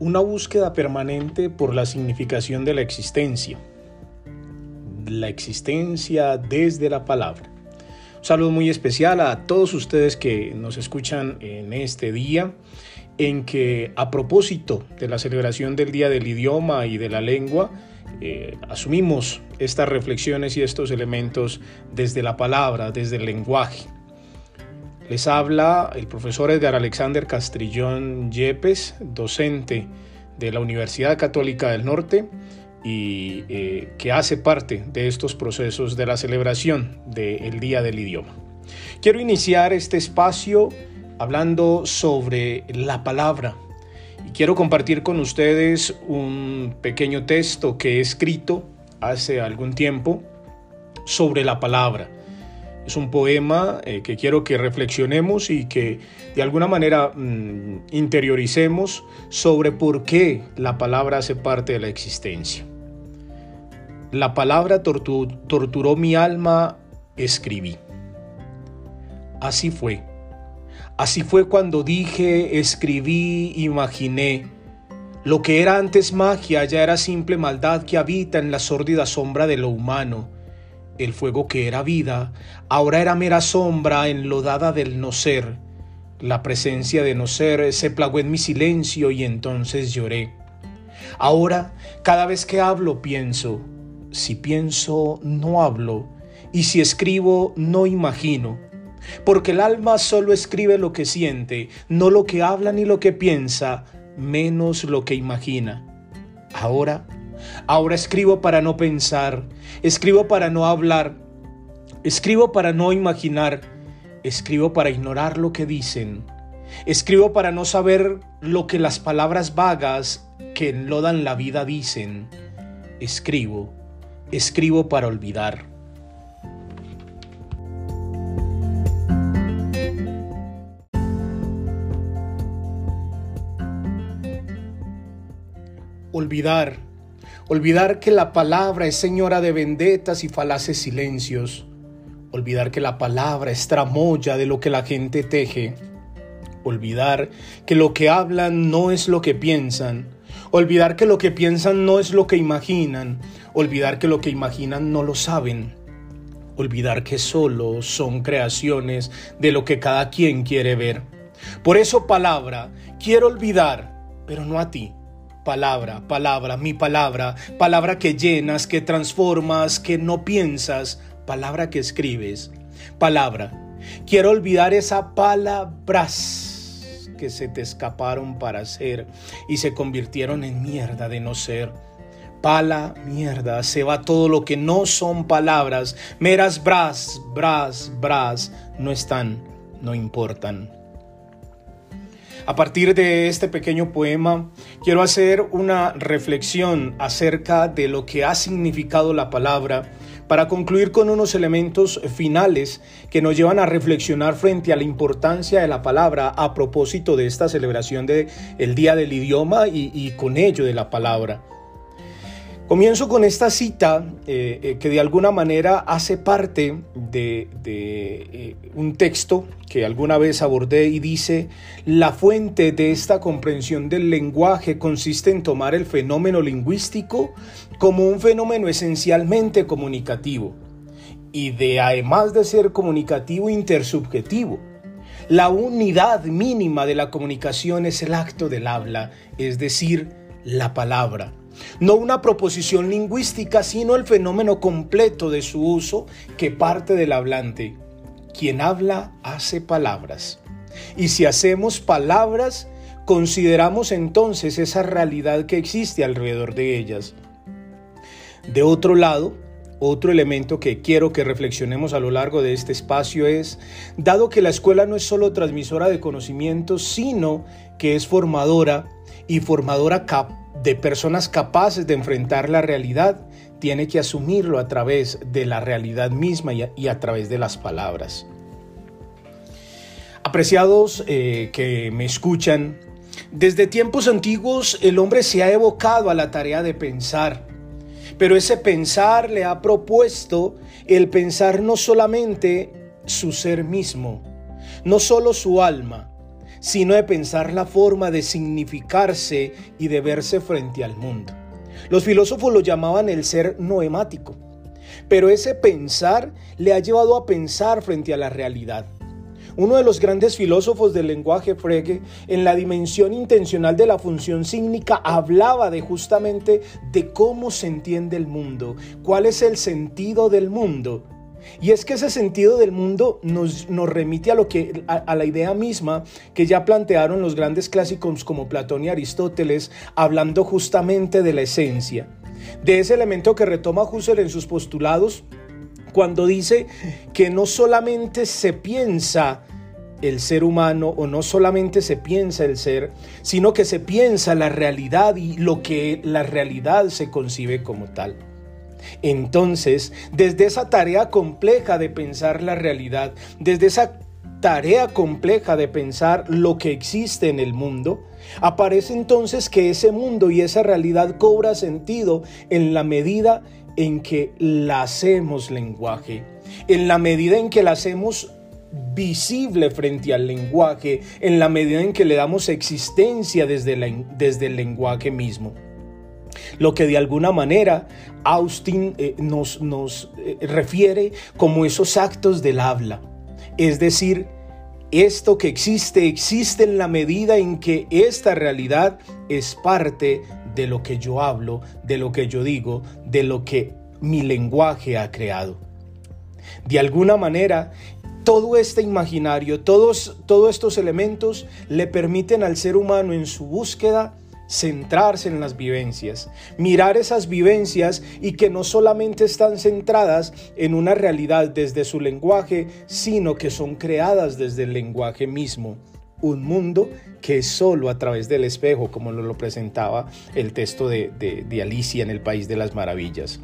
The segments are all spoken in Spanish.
una búsqueda permanente por la significación de la existencia. La existencia desde la palabra. Un saludo muy especial a todos ustedes que nos escuchan en este día, en que a propósito de la celebración del Día del Idioma y de la Lengua, eh, asumimos estas reflexiones y estos elementos desde la palabra, desde el lenguaje. Les habla el profesor Edgar Alexander Castrillón Yepes, docente de la Universidad Católica del Norte y eh, que hace parte de estos procesos de la celebración del Día del Idioma. Quiero iniciar este espacio hablando sobre la palabra y quiero compartir con ustedes un pequeño texto que he escrito hace algún tiempo sobre la palabra es un poema eh, que quiero que reflexionemos y que de alguna manera mm, interioricemos sobre por qué la palabra hace parte de la existencia. La palabra torturó mi alma, escribí. Así fue. Así fue cuando dije, escribí, imaginé. Lo que era antes magia ya era simple maldad que habita en la sórdida sombra de lo humano el fuego que era vida, ahora era mera sombra enlodada del no ser. La presencia de no ser se plagó en mi silencio y entonces lloré. Ahora, cada vez que hablo, pienso. Si pienso, no hablo. Y si escribo, no imagino. Porque el alma solo escribe lo que siente, no lo que habla ni lo que piensa, menos lo que imagina. Ahora Ahora escribo para no pensar, escribo para no hablar, escribo para no imaginar, escribo para ignorar lo que dicen, escribo para no saber lo que las palabras vagas que enlodan la vida dicen, escribo, escribo para olvidar. Olvidar Olvidar que la palabra es señora de vendetas y falaces silencios. Olvidar que la palabra es tramoya de lo que la gente teje. Olvidar que lo que hablan no es lo que piensan. Olvidar que lo que piensan no es lo que imaginan. Olvidar que lo que imaginan no lo saben. Olvidar que solo son creaciones de lo que cada quien quiere ver. Por eso palabra, quiero olvidar, pero no a ti palabra, palabra, mi palabra, palabra que llenas, que transformas, que no piensas, palabra que escribes, palabra. Quiero olvidar esa palabras que se te escaparon para ser y se convirtieron en mierda de no ser. Pala, mierda, se va todo lo que no son palabras, meras bras, bras, bras, no están, no importan. A partir de este pequeño poema, quiero hacer una reflexión acerca de lo que ha significado la palabra para concluir con unos elementos finales que nos llevan a reflexionar frente a la importancia de la palabra a propósito de esta celebración del el Día del Idioma y con ello de la palabra. Comienzo con esta cita eh, eh, que de alguna manera hace parte de, eh, un texto que alguna vez abordé y dice, la fuente de esta comprensión del lenguaje consiste en tomar el fenómeno lingüístico como un fenómeno esencialmente comunicativo y de además de ser comunicativo intersubjetivo. La unidad mínima de la comunicación es el acto del habla, es decir, la palabra no una proposición lingüística, sino el fenómeno completo de su uso que parte del hablante. Quien habla hace palabras. Y si hacemos palabras, consideramos entonces esa realidad que existe alrededor de ellas. De otro lado, otro elemento que quiero que reflexionemos a lo largo de este espacio es, dado que la escuela no es solo transmisora de conocimientos, sino que es formadora y formadora de personas capaces de enfrentar la realidad, tiene que asumirlo a través de la realidad misma y a, través de las palabras. Apreciados eh, que me escuchan, desde tiempos antiguos el hombre se ha evocado a la tarea de pensar, pero ese pensar le ha propuesto el pensar no solamente su ser mismo, no solo su alma, sino de pensar la forma de significarse y de verse frente al mundo. Los filósofos lo llamaban el ser noemático, pero ese pensar le ha llevado a pensar frente a la realidad. Uno de los grandes filósofos del lenguaje, Frege, en la dimensión intencional de la función sígnica, hablaba de justamente de cómo se entiende el mundo, cuál es el sentido del mundo. Y es que ese sentido del mundo nos, nos remite a, lo que, a, la idea misma que ya plantearon los grandes clásicos como Platón y Aristóteles, hablando justamente de la esencia, de ese elemento que retoma Husserl en sus postulados cuando dice que no solamente se piensa el ser humano o no solamente se piensa el ser, sino que se piensa la realidad y lo que la realidad se concibe como tal. Entonces, desde esa tarea compleja de pensar la realidad, desde esa tarea compleja de pensar lo que existe en el mundo, aparece entonces que ese mundo y esa realidad cobra sentido en la medida en que la hacemos lenguaje, en la medida en que la hacemos visible frente al lenguaje, en la medida en que le damos existencia desde, desde el lenguaje mismo. Lo que de alguna manera Austin eh, nos, nos eh, refiere como esos actos del habla. Es decir, esto que existe existe en la medida en que esta realidad es parte de lo que yo hablo, de lo que yo digo, de lo que mi lenguaje ha creado. De alguna manera, todo este imaginario, todos, todos estos elementos le permiten al ser humano en su búsqueda centrarse en las vivencias, mirar esas vivencias y que no solamente están centradas en una realidad desde su lenguaje, sino que son creadas desde el lenguaje mismo. Un mundo que es solo a través del espejo, como nos lo presentaba el texto de, de Alicia en el País de las Maravillas.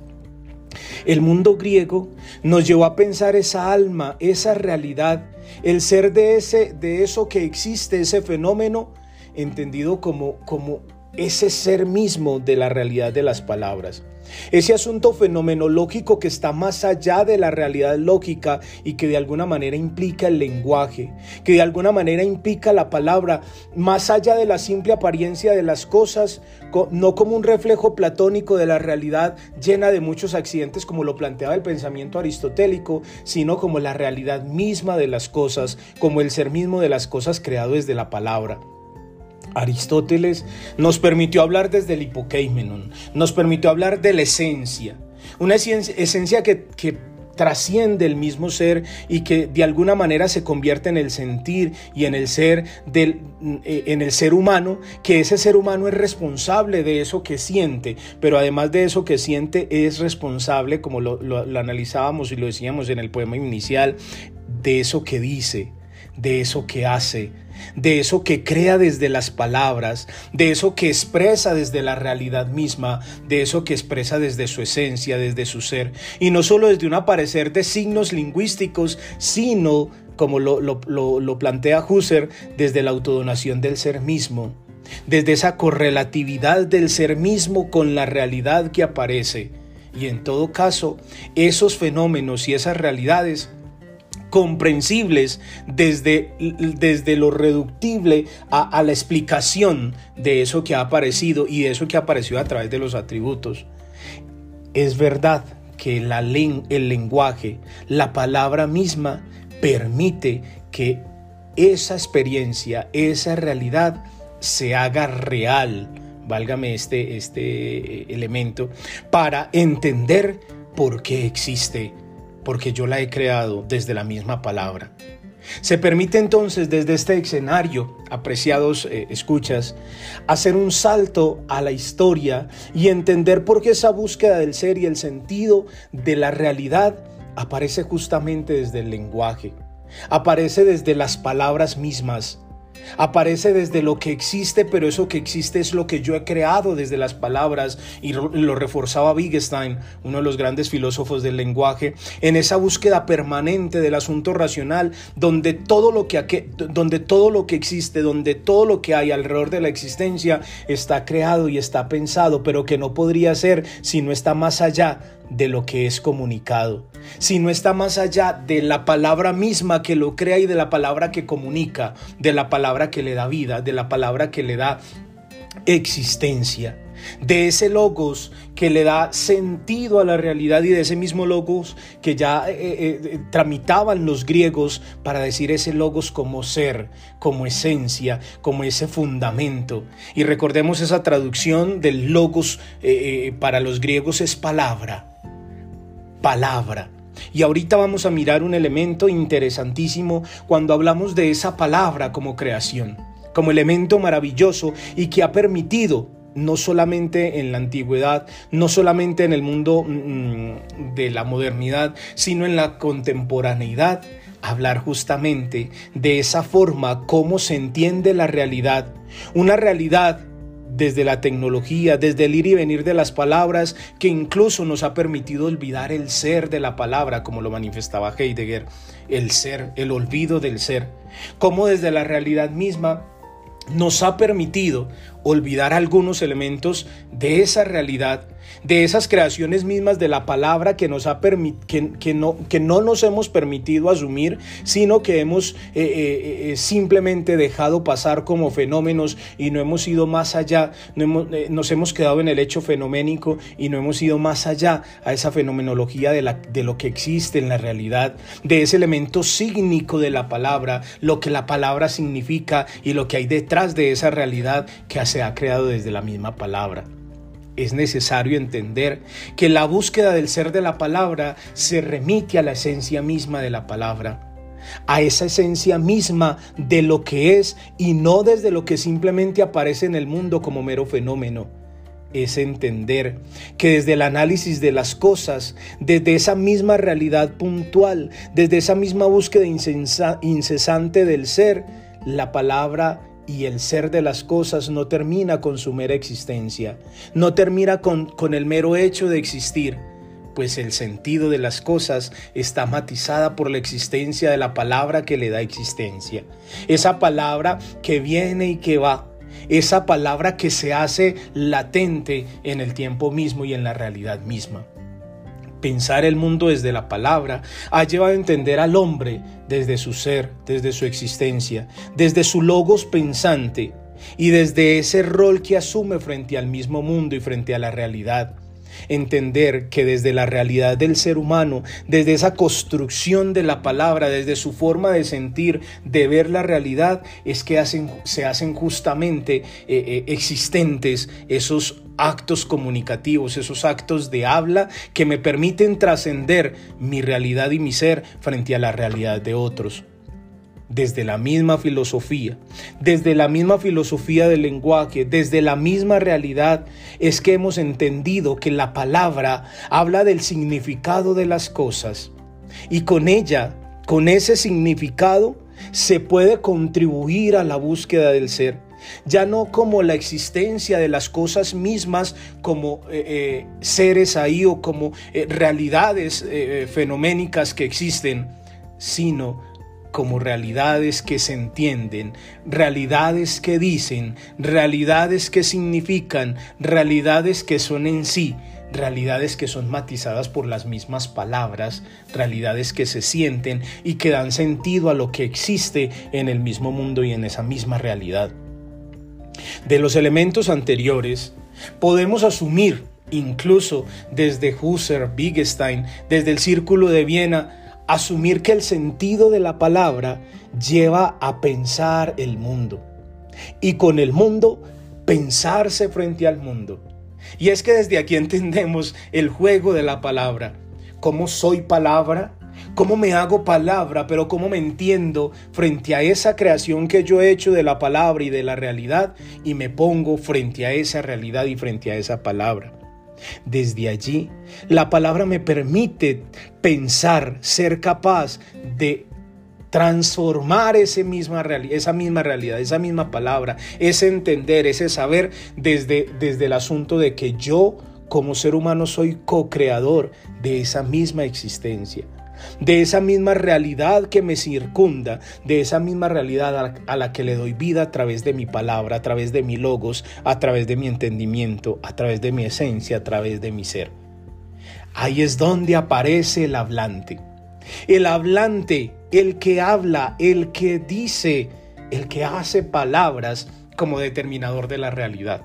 El mundo griego nos llevó a pensar esa alma, esa realidad, el ser de ese de eso que existe, ese fenómeno entendido como como ese ser mismo de la realidad de las palabras. Ese asunto fenomenológico que está más allá de la realidad lógica y que de alguna manera implica el lenguaje, que de alguna manera implica la palabra, más allá de la simple apariencia de las cosas, no como un reflejo platónico de la realidad llena de muchos accidentes como lo planteaba el pensamiento aristotélico, sino como la realidad misma de las cosas, como el ser mismo de las cosas creado desde la palabra. Aristóteles nos permitió hablar desde el hipokeimenon, nos permitió hablar de la esencia, una esencia que, trasciende el mismo ser y que de alguna manera se convierte en el sentir y en el ser del, eh, en el ser humano, que ese ser humano es responsable de eso que siente, pero además de eso que siente es responsable, como lo, lo analizábamos y lo decíamos en el poema inicial, de eso que dice, de eso que hace, de eso que crea desde las palabras, de eso que expresa desde la realidad misma, de eso que expresa desde su esencia, desde su ser, y no solo desde un aparecer de signos lingüísticos, sino, como lo, lo plantea Husserl, desde la autodonación del ser mismo, desde esa correlatividad del ser mismo con la realidad que aparece. Y en todo caso, esos fenómenos y esas realidades comprensibles desde, desde lo reductible a, la explicación de eso que ha aparecido y de eso que apareció a través de los atributos. Es verdad que la el lenguaje, la palabra misma, permite que esa experiencia, esa realidad se haga real, válgame este, este elemento, para entender por qué existe porque yo la he creado desde la misma palabra. Se permite entonces desde este escenario, apreciados eh, escuchas, hacer un salto a la historia y entender por qué esa búsqueda del ser y el sentido de la realidad aparece justamente desde el lenguaje, aparece desde las palabras mismas, Aparece desde lo que existe, pero eso que existe es lo que yo he creado desde las palabras y lo reforzaba Wittgenstein, uno de los grandes filósofos del lenguaje, en esa búsqueda permanente del asunto racional, donde todo lo que, donde todo lo que existe, donde todo lo que hay alrededor de la existencia está creado y está pensado, pero que no podría ser si no está más allá de lo que es comunicado, si no está más allá de la palabra misma que lo crea y de la palabra que comunica, de la palabra palabra que le da vida, de la palabra que le da existencia, de ese logos que le da sentido a la realidad y de ese mismo logos que ya eh, eh, eh, tramitaban los griegos para decir ese logos como ser, como esencia, como ese fundamento. Y recordemos esa traducción del logos para los griegos es palabra, palabra. Y ahorita vamos a mirar un elemento interesantísimo cuando hablamos de esa palabra como creación como elemento maravilloso y que ha permitido no solamente en la antigüedad, no solamente en el mundo mm, de la modernidad, sino en la contemporaneidad, hablar justamente de esa forma cómo se entiende la realidad, una realidad desde la tecnología, desde el ir y venir de las palabras, que incluso nos ha permitido olvidar el ser de la palabra, como lo manifestaba Heidegger, el ser, el olvido del ser, como desde la realidad misma nos ha permitido olvidar algunos elementos de esa realidad, de esas creaciones mismas de la palabra que, nos ha que, que, no, que no nos hemos permitido asumir, sino que hemos eh, eh, eh, simplemente dejado pasar como fenómenos y no hemos ido más allá, no nos hemos quedado en el hecho fenoménico y no hemos ido más allá a esa fenomenología de, lo que existe en la realidad, de ese elemento sígnico de la palabra, lo que la palabra significa y lo que hay detrás de esa realidad que se ha creado desde la misma palabra. Es necesario entender que la búsqueda del ser de la palabra se remite a la esencia misma de la palabra, a esa esencia misma de lo que es y no desde lo que simplemente aparece en el mundo como mero fenómeno. Es entender que desde el análisis de las cosas, desde esa misma realidad puntual, desde esa misma búsqueda incesante del ser, la palabra y el ser de las cosas no termina con su mera existencia, no termina con, con el mero hecho de existir, pues el sentido de las cosas está matizada por la existencia de la palabra que le da existencia. Esa palabra que viene y que va, esa palabra que se hace latente en el tiempo mismo y en la realidad misma pensar el mundo desde la palabra ha llevado a entender al hombre desde su ser, desde su existencia, desde su logos pensante y desde ese rol que asume frente al mismo mundo y frente a la realidad. Entender que desde la realidad del ser humano, desde esa construcción de la palabra, desde su forma de sentir, de ver la realidad, es que se hacen justamente eh, eh, existentes esos actos comunicativos, esos actos de habla que me permiten trascender mi realidad y mi ser frente a la realidad de otros. Desde la misma filosofía, desde la misma filosofía del lenguaje, desde la misma realidad, es que hemos entendido que la palabra habla del significado de las cosas y con ella, con ese significado, se puede contribuir a la búsqueda del ser ya no como la existencia de las cosas mismas como eh, eh, seres ahí o como eh, realidades fenoménicas que existen, sino como realidades que se entienden, realidades que dicen, realidades que significan, realidades que son en sí, realidades que son matizadas por las mismas palabras, realidades que se sienten y que dan sentido a lo que existe en el mismo mundo y en esa misma realidad. De los elementos anteriores, podemos asumir, incluso desde Husserl, Wittgenstein, desde el Círculo de Viena, asumir que el sentido de la palabra lleva a pensar el mundo. Y con el mundo, pensarse frente al mundo. Y es que desde aquí entendemos el juego de la palabra. ¿Cómo soy palabra? Cómo me hago palabra, pero cómo me entiendo frente a esa creación que yo he hecho de la palabra y de la realidad y me pongo frente a esa realidad y frente a esa palabra. Desde allí, la palabra me permite pensar, ser capaz de transformar esa misma, esa misma realidad, esa misma palabra, ese entender, ese saber desde, desde el asunto de que yo como ser humano soy co-creador de esa misma existencia de esa misma realidad que me circunda, de esa misma realidad a la que le doy vida a través de mi palabra, a través de mi logos, a través de mi entendimiento, a través de mi esencia, a través de mi ser. Ahí es donde aparece el hablante. El hablante, el que habla, el que dice, el que hace palabras como determinador de la realidad.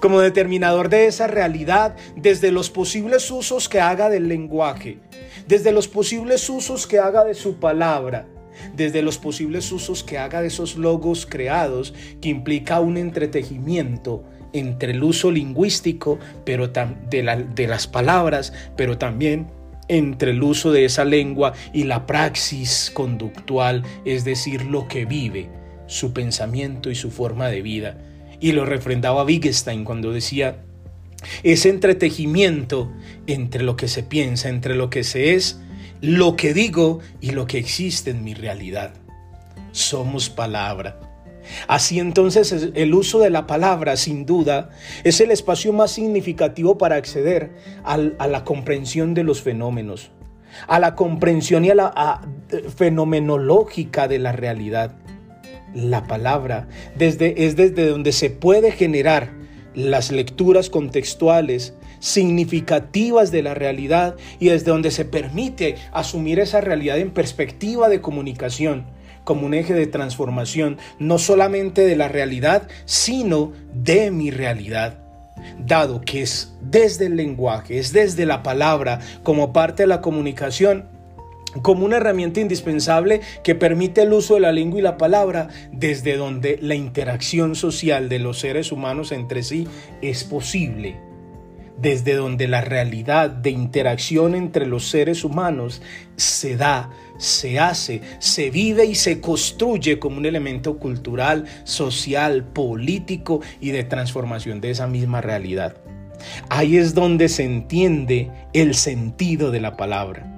Como determinador de esa realidad desde los posibles usos que haga del lenguaje, desde los posibles usos que haga de su palabra, desde los posibles usos que haga de esos logos creados que implica un entretejimiento entre el uso lingüístico pero de, de las palabras, pero también entre el uso de esa lengua y la praxis conductual, es decir, lo que vive, su pensamiento y su forma de vida. Y lo refrendaba Wittgenstein cuando decía, ese entretejimiento entre lo que se piensa, entre lo que se es, lo que digo y lo que existe en mi realidad. Somos palabra. Así entonces el uso de la palabra, sin duda, es el espacio más significativo para acceder a la comprensión de los fenómenos, a la comprensión y a la fenomenológica de la realidad. La palabra. Desde, es desde donde se puede generar las lecturas contextuales significativas de la realidad y desde donde se permite asumir esa realidad en perspectiva de comunicación como un eje de transformación, no solamente de la realidad, sino de mi realidad. Dado que es desde el lenguaje, es desde la palabra, como parte de la comunicación, como una herramienta indispensable que permite el uso de la lengua y la palabra, desde donde la interacción social de los seres humanos entre sí es posible desde donde la realidad de interacción entre los seres humanos se da, se hace, se vive y se construye como un elemento cultural, social, político y de transformación de esa misma realidad. Ahí es donde se entiende el sentido de la palabra.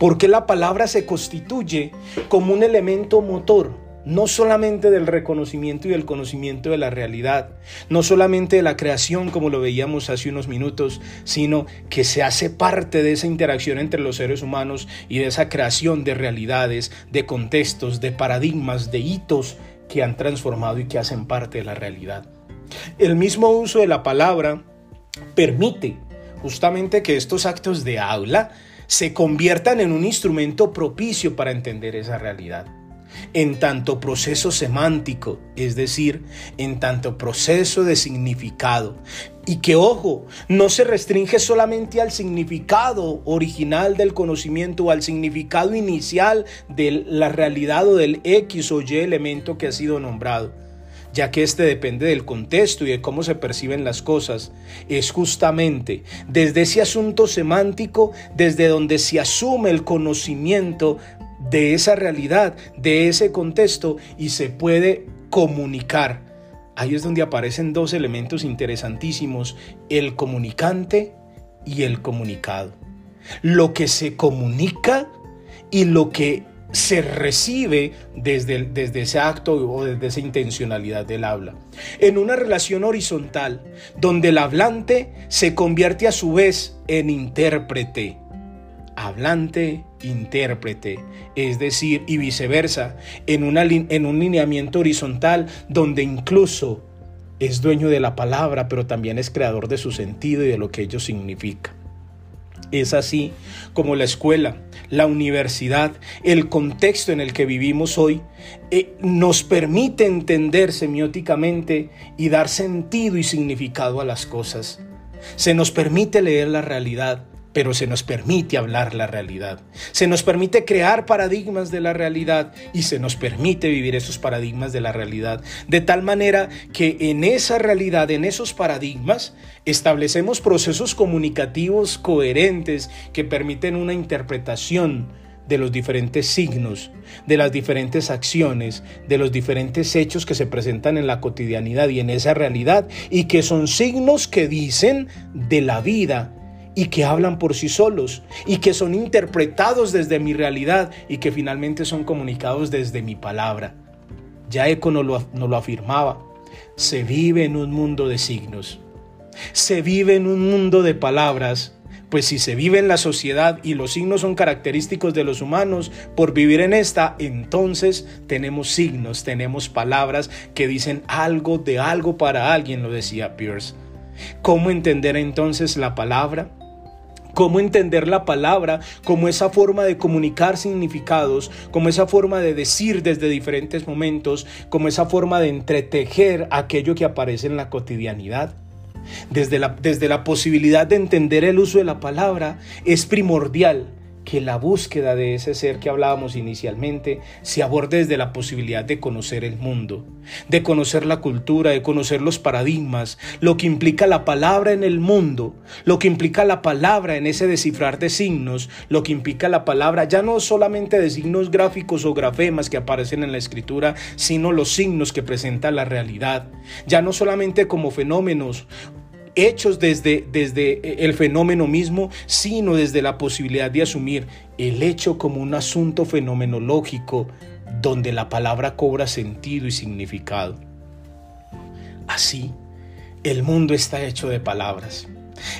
Porque la palabra se constituye como un elemento motor no solamente del reconocimiento y del conocimiento de la realidad, no solamente de la creación como lo veíamos hace unos minutos, sino que se hace parte de esa interacción entre los seres humanos y de esa creación de realidades, de contextos, de paradigmas, de hitos que han transformado y que hacen parte de la realidad. El mismo uso de la palabra permite justamente que estos actos de aula se conviertan en un instrumento propicio para entender esa realidad en tanto proceso semántico, es decir, en tanto proceso de significado. Y que, ojo, no se restringe solamente al significado original del conocimiento o al significado inicial de la realidad o del X o Y elemento que ha sido nombrado ya que este depende del contexto y de cómo se perciben las cosas, es justamente desde ese asunto semántico desde donde se asume el conocimiento de esa realidad, de ese contexto y se puede comunicar. Ahí es donde aparecen dos elementos interesantísimos, el comunicante y el comunicado. Lo que se comunica y lo que se recibe desde, desde ese acto o desde esa intencionalidad del habla. En una relación horizontal, donde el hablante se convierte a su vez en intérprete hablante, intérprete, es decir, y viceversa, en, una, en un lineamiento horizontal donde incluso es dueño de la palabra, pero también es creador de su sentido y de lo que ello significa. Es así como la escuela, la universidad, el contexto en el que vivimos hoy, eh, nos permite entender semióticamente y dar sentido y significado a las cosas. Se nos permite leer la realidad, pero se nos permite hablar la realidad, se nos permite crear paradigmas de la realidad y se nos permite vivir esos paradigmas de la realidad, de tal manera que en esa realidad, en esos paradigmas, establecemos procesos comunicativos coherentes que permiten una interpretación de los diferentes signos, de las diferentes acciones, de los diferentes hechos que se presentan en la cotidianidad y en esa realidad, y que son signos que dicen de la vida, y que hablan por sí solos y que son interpretados desde mi realidad y que finalmente son comunicados desde mi palabra. Ya Eco nos lo, lo afirmaba, se vive en un mundo de signos, se vive en un mundo de palabras, pues si se vive en la sociedad y los signos son característicos de los humanos, por vivir en esta, entonces tenemos signos, tenemos palabras que dicen algo de algo para alguien, lo decía Pierce. ¿Cómo entender entonces la palabra? Cómo entender la palabra como esa forma de comunicar significados, como esa forma de decir desde diferentes momentos, como esa forma de entretejer aquello que aparece en la cotidianidad. Desde la, desde la posibilidad de entender el uso de la palabra es primordial que la búsqueda de ese ser que hablábamos inicialmente se aborde desde la posibilidad de conocer el mundo, de conocer la cultura, de conocer los paradigmas, lo que implica la palabra en el mundo, lo que implica la palabra en ese descifrar de signos, lo que implica la palabra ya no solamente de signos gráficos o grafemas que aparecen en la escritura, sino los signos que presenta la realidad, ya no solamente como fenómenos hechos desde, desde el fenómeno mismo, sino desde la posibilidad de asumir el hecho como un asunto fenomenológico donde la palabra cobra sentido y significado. Así, el mundo está hecho de palabras.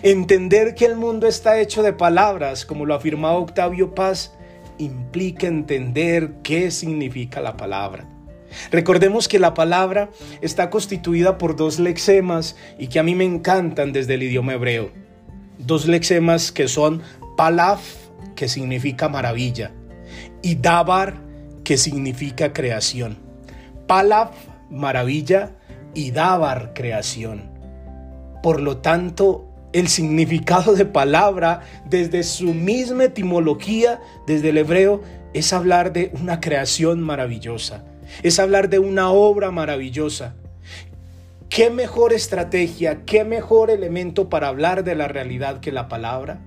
Entender que el mundo está hecho de palabras, como lo afirmaba Octavio Paz, implica entender qué significa la palabra. Recordemos que la palabra está constituida por dos lexemas y que a mí me encantan desde el idioma hebreo. Dos lexemas que son palaf, que significa maravilla, y dabar, que significa creación. Palaf, maravilla, y dabar, creación. Por lo tanto, el significado de palabra desde su misma etimología, desde el hebreo, es hablar de una creación maravillosa es hablar de una obra maravillosa. ¿Qué mejor estrategia, qué mejor elemento para hablar de la realidad que la palabra?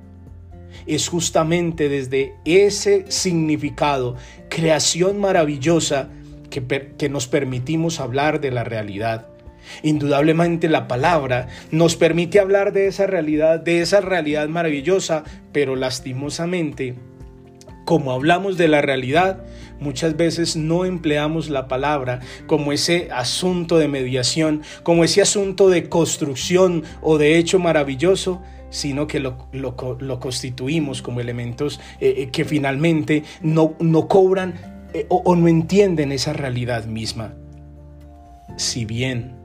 Es justamente desde ese significado, creación maravillosa, que, que nos permitimos hablar de la realidad. Indudablemente la palabra nos permite hablar de esa realidad, de esa realidad maravillosa, pero lastimosamente como hablamos de la realidad, muchas veces no empleamos la palabra como ese asunto de mediación, como ese asunto de construcción o de hecho maravilloso, sino que lo, constituimos como elementos eh, eh, que finalmente no, no cobran eh, o no entienden esa realidad misma. Si bien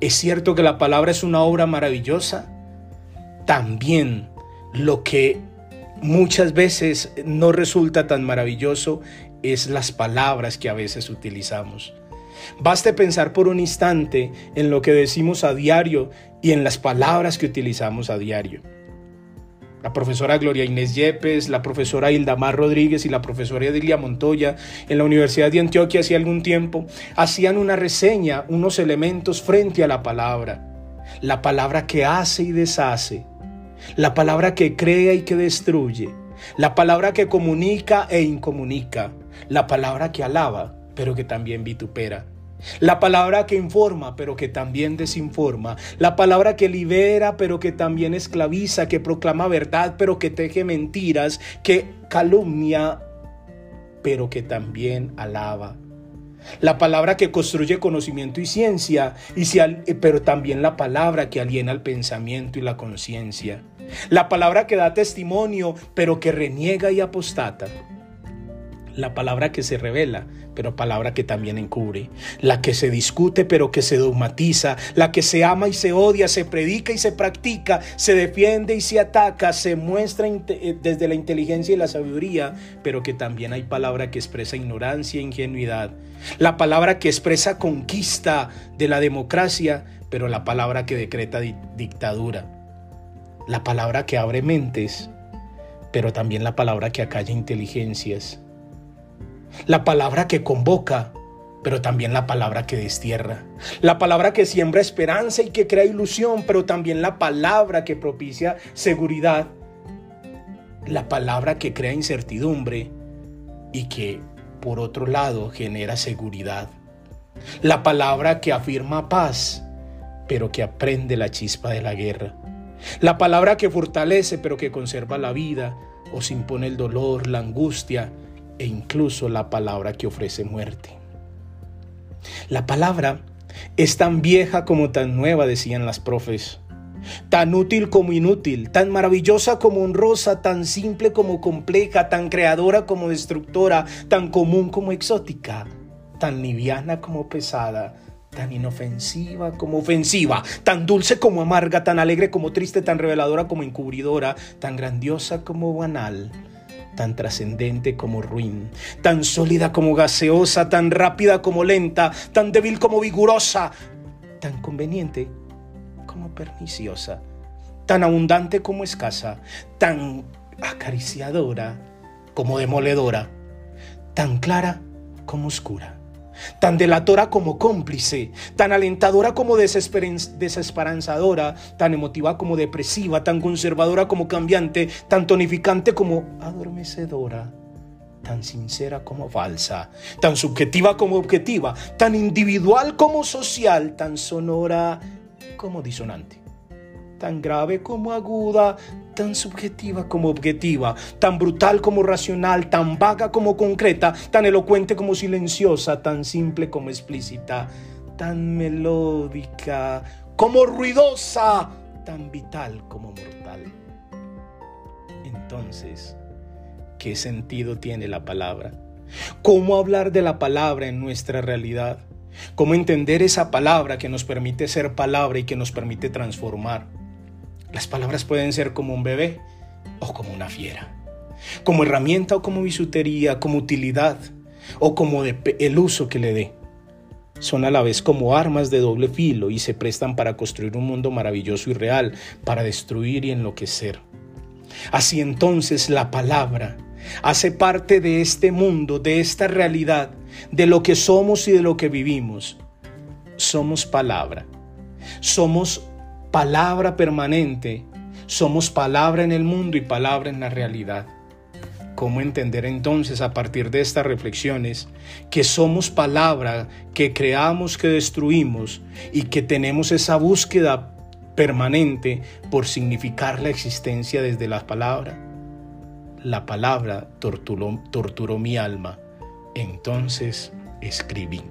es cierto que la palabra es una obra maravillosa, también lo que muchas veces no resulta tan maravilloso es las palabras que a veces utilizamos. Baste pensar por un instante en lo que decimos a diario y en las palabras que utilizamos a diario. La profesora Gloria Inés Yepes, la profesora Hildamar Rodríguez y la profesora Edilia Montoya en la Universidad de Antioquia hace algún tiempo hacían una reseña, unos elementos frente a la palabra. La palabra que hace y deshace, la palabra que crea y que destruye, la palabra que comunica e incomunica, la palabra que alaba, pero que también vitupera. La palabra que informa, pero que también desinforma. La palabra que libera, pero que también esclaviza, que proclama verdad, pero que teje mentiras, que calumnia, pero que también alaba. La palabra que construye conocimiento y ciencia, y pero también la palabra que aliena el pensamiento y la conciencia. La palabra que da testimonio, pero que reniega y apostata. La palabra que se revela, pero palabra que también encubre. La que se discute, pero que se dogmatiza. La que se ama y se odia, se predica y se practica, se defiende y se ataca, se muestra eh, desde la inteligencia y la sabiduría, pero que también hay palabra que expresa ignorancia e ingenuidad. La palabra que expresa conquista de la democracia, pero la palabra que decreta dictadura la palabra que abre mentes, pero también la palabra que acalla inteligencias, la palabra que convoca, pero también la palabra que destierra, la palabra que siembra esperanza y que crea ilusión, pero también la palabra que propicia seguridad, la palabra que crea incertidumbre y que, por otro lado, genera seguridad, la palabra que afirma paz, pero que aprende la chispa de la guerra. La palabra que fortalece pero que conserva la vida o se impone el dolor, la angustia e incluso la palabra que ofrece muerte. La palabra es tan vieja como tan nueva, decían las profes. Tan útil como inútil, tan maravillosa como honrosa, tan simple como compleja, tan creadora como destructora, tan común como exótica, tan liviana como pesada, tan inofensiva como ofensiva, tan dulce como amarga, tan alegre como triste, tan reveladora como encubridora, tan grandiosa como banal, tan trascendente como ruin, tan sólida como gaseosa, tan rápida como lenta, tan débil como vigorosa, tan conveniente como perniciosa, tan abundante como escasa, tan acariciadora como demoledora, tan clara como oscura tan delatora como cómplice, tan alentadora como desesperanzadora, tan emotiva como depresiva, tan conservadora como cambiante, tan tonificante como adormecedora, tan sincera como falsa, tan subjetiva como objetiva, tan individual como social, tan sonora como disonante tan grave como aguda, tan subjetiva como objetiva, tan brutal como racional, tan vaga como concreta, tan elocuente como silenciosa, tan simple como explícita, tan melódica como ruidosa, tan vital como mortal. Entonces, ¿qué sentido tiene la palabra? ¿Cómo hablar de la palabra en nuestra realidad? ¿Cómo entender esa palabra que nos permite ser palabra y que nos permite transformar? Las palabras pueden ser como un bebé o como una fiera, como herramienta o como bisutería, como utilidad o como el uso que le dé. Son a la vez como armas de doble filo y se prestan para construir un mundo maravilloso y real, para destruir y enloquecer. Así entonces la palabra hace parte de este mundo, de esta realidad, de lo que somos y de lo que vivimos. Somos palabra. Somos palabra permanente, somos palabra en el mundo y palabra en la realidad. ¿Cómo entender entonces a partir de estas reflexiones que somos palabra, que creamos, que destruimos y que tenemos esa búsqueda permanente por significar la existencia desde la palabra? La palabra torturó, torturó mi alma, entonces escribí.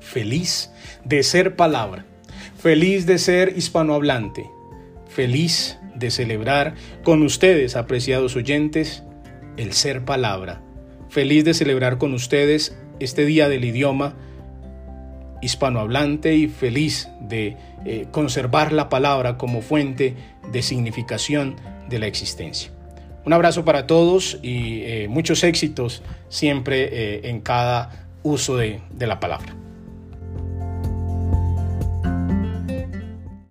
Feliz de ser palabra Feliz de ser hispanohablante. Feliz de celebrar con ustedes, apreciados oyentes, el ser palabra. Feliz de celebrar con ustedes este día del idioma hispanohablante y feliz de eh, conservar la palabra como fuente de significación de la existencia. Un abrazo para todos y eh, muchos éxitos siempre eh, en cada uso de la palabra.